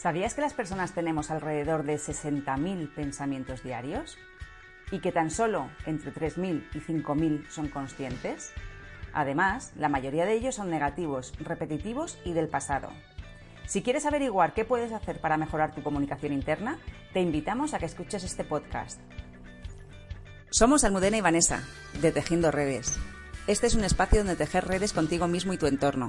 ¿Sabías que las personas tenemos alrededor de 60.000 pensamientos diarios? ¿Y que tan solo entre 3.000 y 5.000 son conscientes? Además, la mayoría de ellos son negativos, repetitivos y del pasado. Si quieres averiguar qué puedes hacer para mejorar tu comunicación interna, te invitamos a que escuches este podcast. Somos Almudena y Vanessa, de Tejiendo Redes. Este es un espacio donde tejer redes contigo mismo y tu entorno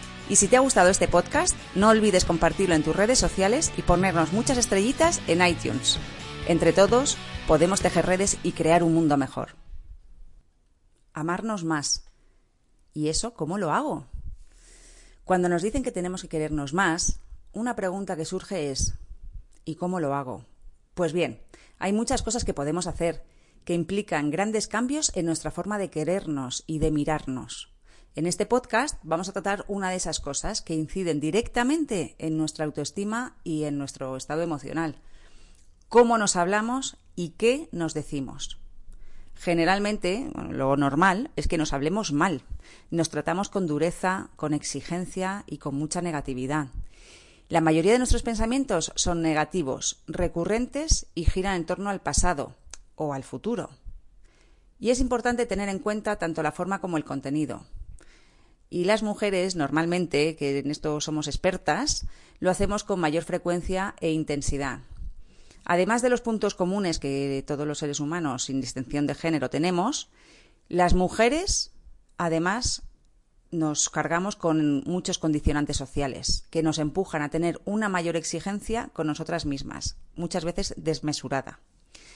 Y si te ha gustado este podcast, no olvides compartirlo en tus redes sociales y ponernos muchas estrellitas en iTunes. Entre todos, podemos tejer redes y crear un mundo mejor. Amarnos más. ¿Y eso cómo lo hago? Cuando nos dicen que tenemos que querernos más, una pregunta que surge es ¿y cómo lo hago? Pues bien, hay muchas cosas que podemos hacer que implican grandes cambios en nuestra forma de querernos y de mirarnos. En este podcast vamos a tratar una de esas cosas que inciden directamente en nuestra autoestima y en nuestro estado emocional. Cómo nos hablamos y qué nos decimos. Generalmente, lo normal es que nos hablemos mal. Nos tratamos con dureza, con exigencia y con mucha negatividad. La mayoría de nuestros pensamientos son negativos, recurrentes y giran en torno al pasado o al futuro. Y es importante tener en cuenta tanto la forma como el contenido. Y las mujeres, normalmente, que en esto somos expertas, lo hacemos con mayor frecuencia e intensidad. Además de los puntos comunes que todos los seres humanos, sin distinción de género, tenemos, las mujeres, además, nos cargamos con muchos condicionantes sociales que nos empujan a tener una mayor exigencia con nosotras mismas, muchas veces desmesurada.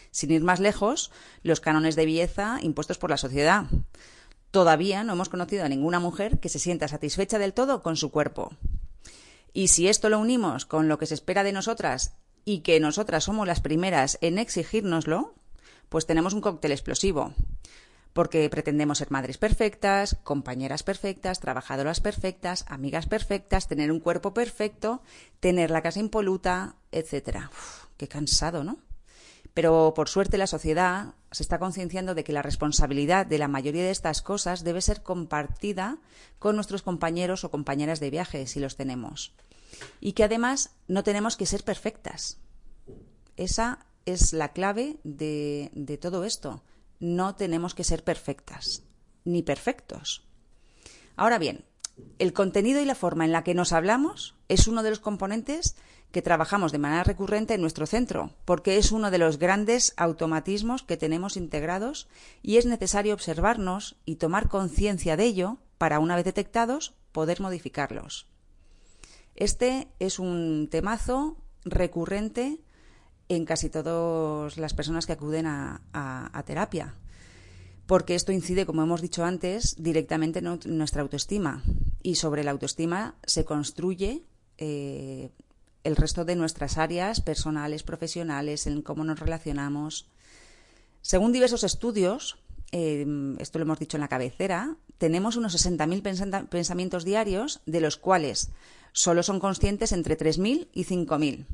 Sin ir más lejos, los cánones de belleza impuestos por la sociedad, Todavía no hemos conocido a ninguna mujer que se sienta satisfecha del todo con su cuerpo. Y si esto lo unimos con lo que se espera de nosotras y que nosotras somos las primeras en exigírnoslo, pues tenemos un cóctel explosivo. Porque pretendemos ser madres perfectas, compañeras perfectas, trabajadoras perfectas, amigas perfectas, tener un cuerpo perfecto, tener la casa impoluta, etc. qué cansado, ¿no? Pero por suerte la sociedad se está concienciando de que la responsabilidad de la mayoría de estas cosas debe ser compartida con nuestros compañeros o compañeras de viaje, si los tenemos. Y que además no tenemos que ser perfectas. Esa es la clave de, todo esto. No tenemos que ser perfectas, ni perfectos. Ahora bien, el contenido y la forma en la que nos hablamos es uno de los componentes que trabajamos de manera recurrente en nuestro centro, porque es uno de los grandes automatismos que tenemos integrados y es necesario observarnos y tomar conciencia de ello para, una vez detectados, poder modificarlos. Este es un temazo recurrente en casi todas las personas que acuden a, terapia, porque esto incide, como hemos dicho antes, directamente en nuestra autoestima y sobre la autoestima se construye eh, el resto de nuestras áreas personales, profesionales, en cómo nos relacionamos. Según diversos estudios, eh, esto lo hemos dicho en la cabecera, tenemos unos 60.000 pensamientos diarios, de los cuales solo son conscientes entre 3.000 y 5.000.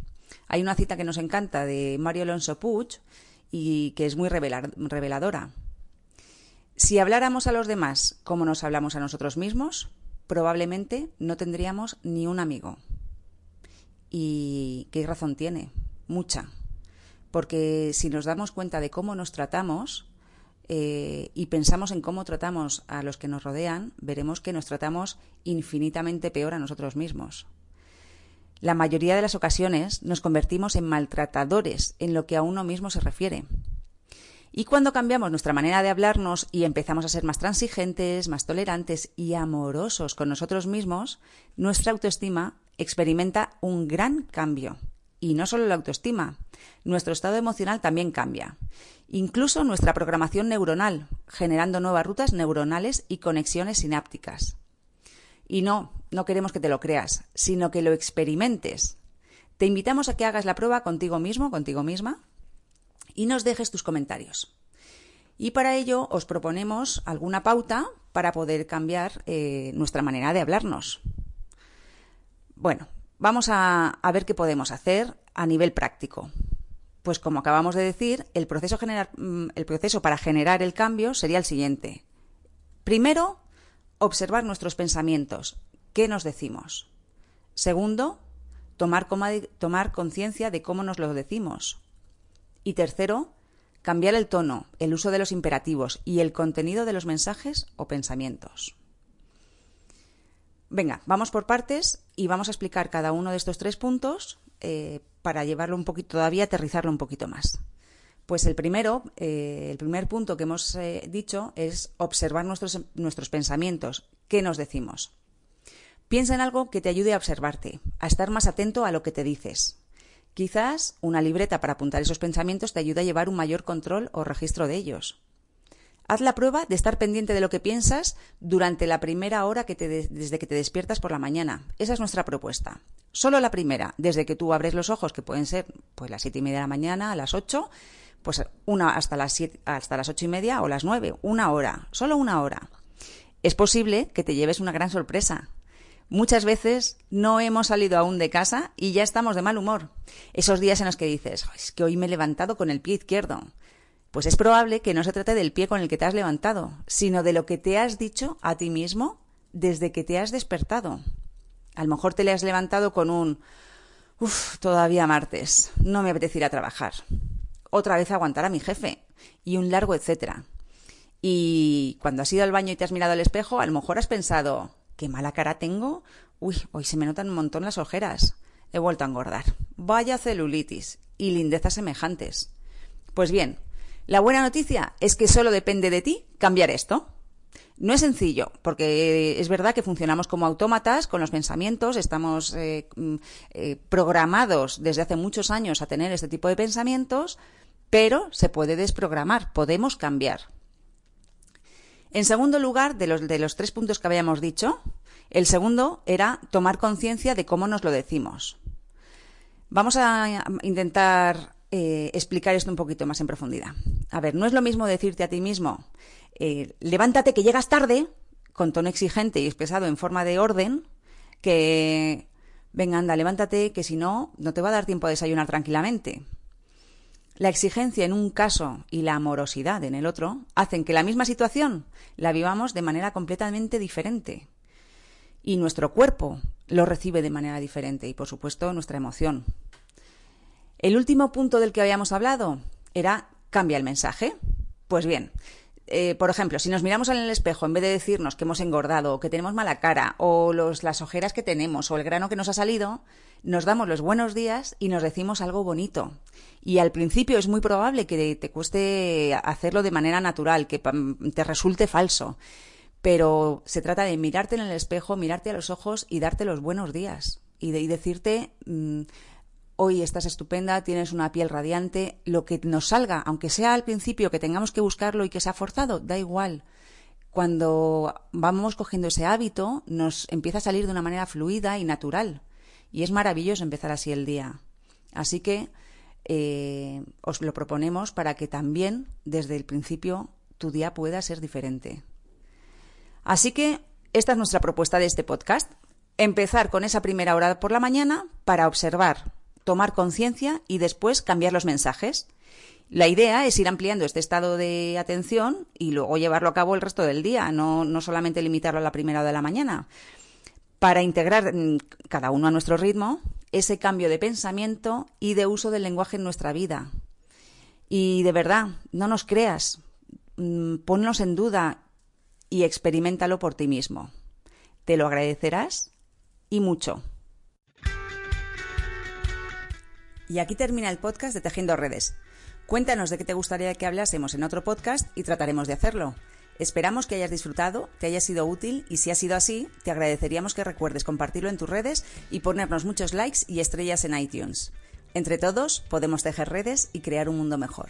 Hay una cita que nos encanta de Mario Alonso Puig y que es muy reveladora. Si habláramos a los demás como nos hablamos a nosotros mismos, probablemente no tendríamos ni un amigo. ¿Y qué razón tiene? Mucha. Porque si nos damos cuenta de cómo nos tratamos eh, y pensamos en cómo tratamos a los que nos rodean, veremos que nos tratamos infinitamente peor a nosotros mismos. La mayoría de las ocasiones nos convertimos en maltratadores en lo que a uno mismo se refiere. Y cuando cambiamos nuestra manera de hablarnos y empezamos a ser más transigentes, más tolerantes y amorosos con nosotros mismos, nuestra autoestima experimenta un gran cambio. Y no solo la autoestima, nuestro estado emocional también cambia. Incluso nuestra programación neuronal, generando nuevas rutas neuronales y conexiones sinápticas. Y no, no queremos que te lo creas, sino que lo experimentes. Te invitamos a que hagas la prueba contigo mismo, contigo misma, y nos dejes tus comentarios. Y para ello os proponemos alguna pauta para poder cambiar eh, nuestra manera de hablarnos. Bueno, vamos a, ver qué podemos hacer a nivel práctico. Pues como acabamos de decir, el proceso, mm, el proceso para generar el cambio sería el siguiente. Primero, observar nuestros pensamientos. ¿Qué nos decimos? Segundo, tomar, tomar conciencia de cómo nos lo decimos. Y tercero, cambiar el tono, el uso de los imperativos y el contenido de los mensajes o pensamientos. Venga, vamos por partes y vamos a explicar cada uno de estos tres puntos eh, para llevarlo un poquito, todavía aterrizarlo un poquito más. Pues el primero, eh, el primer punto que hemos eh, dicho es observar nuestros, nuestros pensamientos. ¿Qué nos decimos? Piensa en algo que te ayude a observarte, a estar más atento a lo que te dices. Quizás una libreta para apuntar esos pensamientos te ayude a llevar un mayor control o registro de ellos. Haz la prueba de estar pendiente de lo que piensas durante la primera hora que te desde que te despiertas por la mañana. Esa es nuestra propuesta. Solo la primera, desde que tú abres los ojos, que pueden ser pues las siete y media de la mañana, a las ocho, pues una hasta las hasta las ocho y media o las nueve, una hora, solo una hora. Es posible que te lleves una gran sorpresa. Muchas veces no hemos salido aún de casa y ya estamos de mal humor. Esos días en los que dices, es que hoy me he levantado con el pie izquierdo. Pues es probable que no se trate del pie con el que te has levantado, sino de lo que te has dicho a ti mismo desde que te has despertado. A lo mejor te le has levantado con un Uf, todavía martes, no me apetece ir a trabajar. Otra vez aguantar a mi jefe. Y un largo etcétera. Y cuando has ido al baño y te has mirado al espejo, a lo mejor has pensado, qué mala cara tengo. Uy, hoy se me notan un montón las ojeras. He vuelto a engordar. Vaya celulitis y lindezas semejantes. Pues bien, la buena noticia es que solo depende de ti cambiar esto. No es sencillo, porque es verdad que funcionamos como autómatas con los pensamientos, estamos eh, mm, eh, programados desde hace muchos años a tener este tipo de pensamientos, pero se puede desprogramar, podemos cambiar. En segundo lugar, de los, de los tres puntos que habíamos dicho, el segundo era tomar conciencia de cómo nos lo decimos. Vamos a intentar eh, explicar esto un poquito más en profundidad. A ver, no es lo mismo decirte a ti mismo, eh, levántate que llegas tarde, con tono exigente y expresado en forma de orden, que, venga, anda, levántate, que si no, no te va a dar tiempo a desayunar tranquilamente. La exigencia en un caso y la amorosidad en el otro hacen que la misma situación la vivamos de manera completamente diferente. Y nuestro cuerpo lo recibe de manera diferente y, por supuesto, nuestra emoción. El último punto del que habíamos hablado era cambia el mensaje. Pues bien, eh, por ejemplo, si nos miramos en el espejo, en vez de decirnos que hemos engordado, o que tenemos mala cara, o los, las ojeras que tenemos, o el grano que nos ha salido, nos damos los buenos días y nos decimos algo bonito. Y al principio es muy probable que te cueste hacerlo de manera natural, que te resulte falso. Pero se trata de mirarte en el espejo, mirarte a los ojos y darte los buenos días. Y, de, decirte, mm, hoy estás estupenda, tienes una piel radiante, lo que nos salga, aunque sea al principio que tengamos que buscarlo y que sea forzado, da igual cuando vamos cogiendo ese hábito, nos empieza a salir de una manera fluida y natural. Y es maravilloso empezar así el día. Así que eh, os lo proponemos para que también desde el principio tu día pueda ser diferente. Así que esta es nuestra propuesta de este podcast. Empezar con esa primera hora por la mañana para observar, tomar conciencia y después cambiar los mensajes. La idea es ir ampliando este estado de atención y luego llevarlo a cabo el resto del día, no, no solamente limitarlo a la primera hora de la mañana para integrar mm, cada uno a nuestro ritmo ese cambio de pensamiento y de uso del lenguaje en nuestra vida. Y de verdad, no nos creas, mm, ponnos en duda y experimentalo por ti mismo. Te lo agradecerás y mucho. Y aquí termina el podcast de Tejiendo Redes. Cuéntanos de qué te gustaría que hablásemos en otro podcast y trataremos de hacerlo. Esperamos que hayas disfrutado, te haya sido útil y si ha sido así, te agradeceríamos que recuerdes compartirlo en tus redes y ponernos muchos likes y estrellas en iTunes. Entre todos podemos tejer redes y crear un mundo mejor.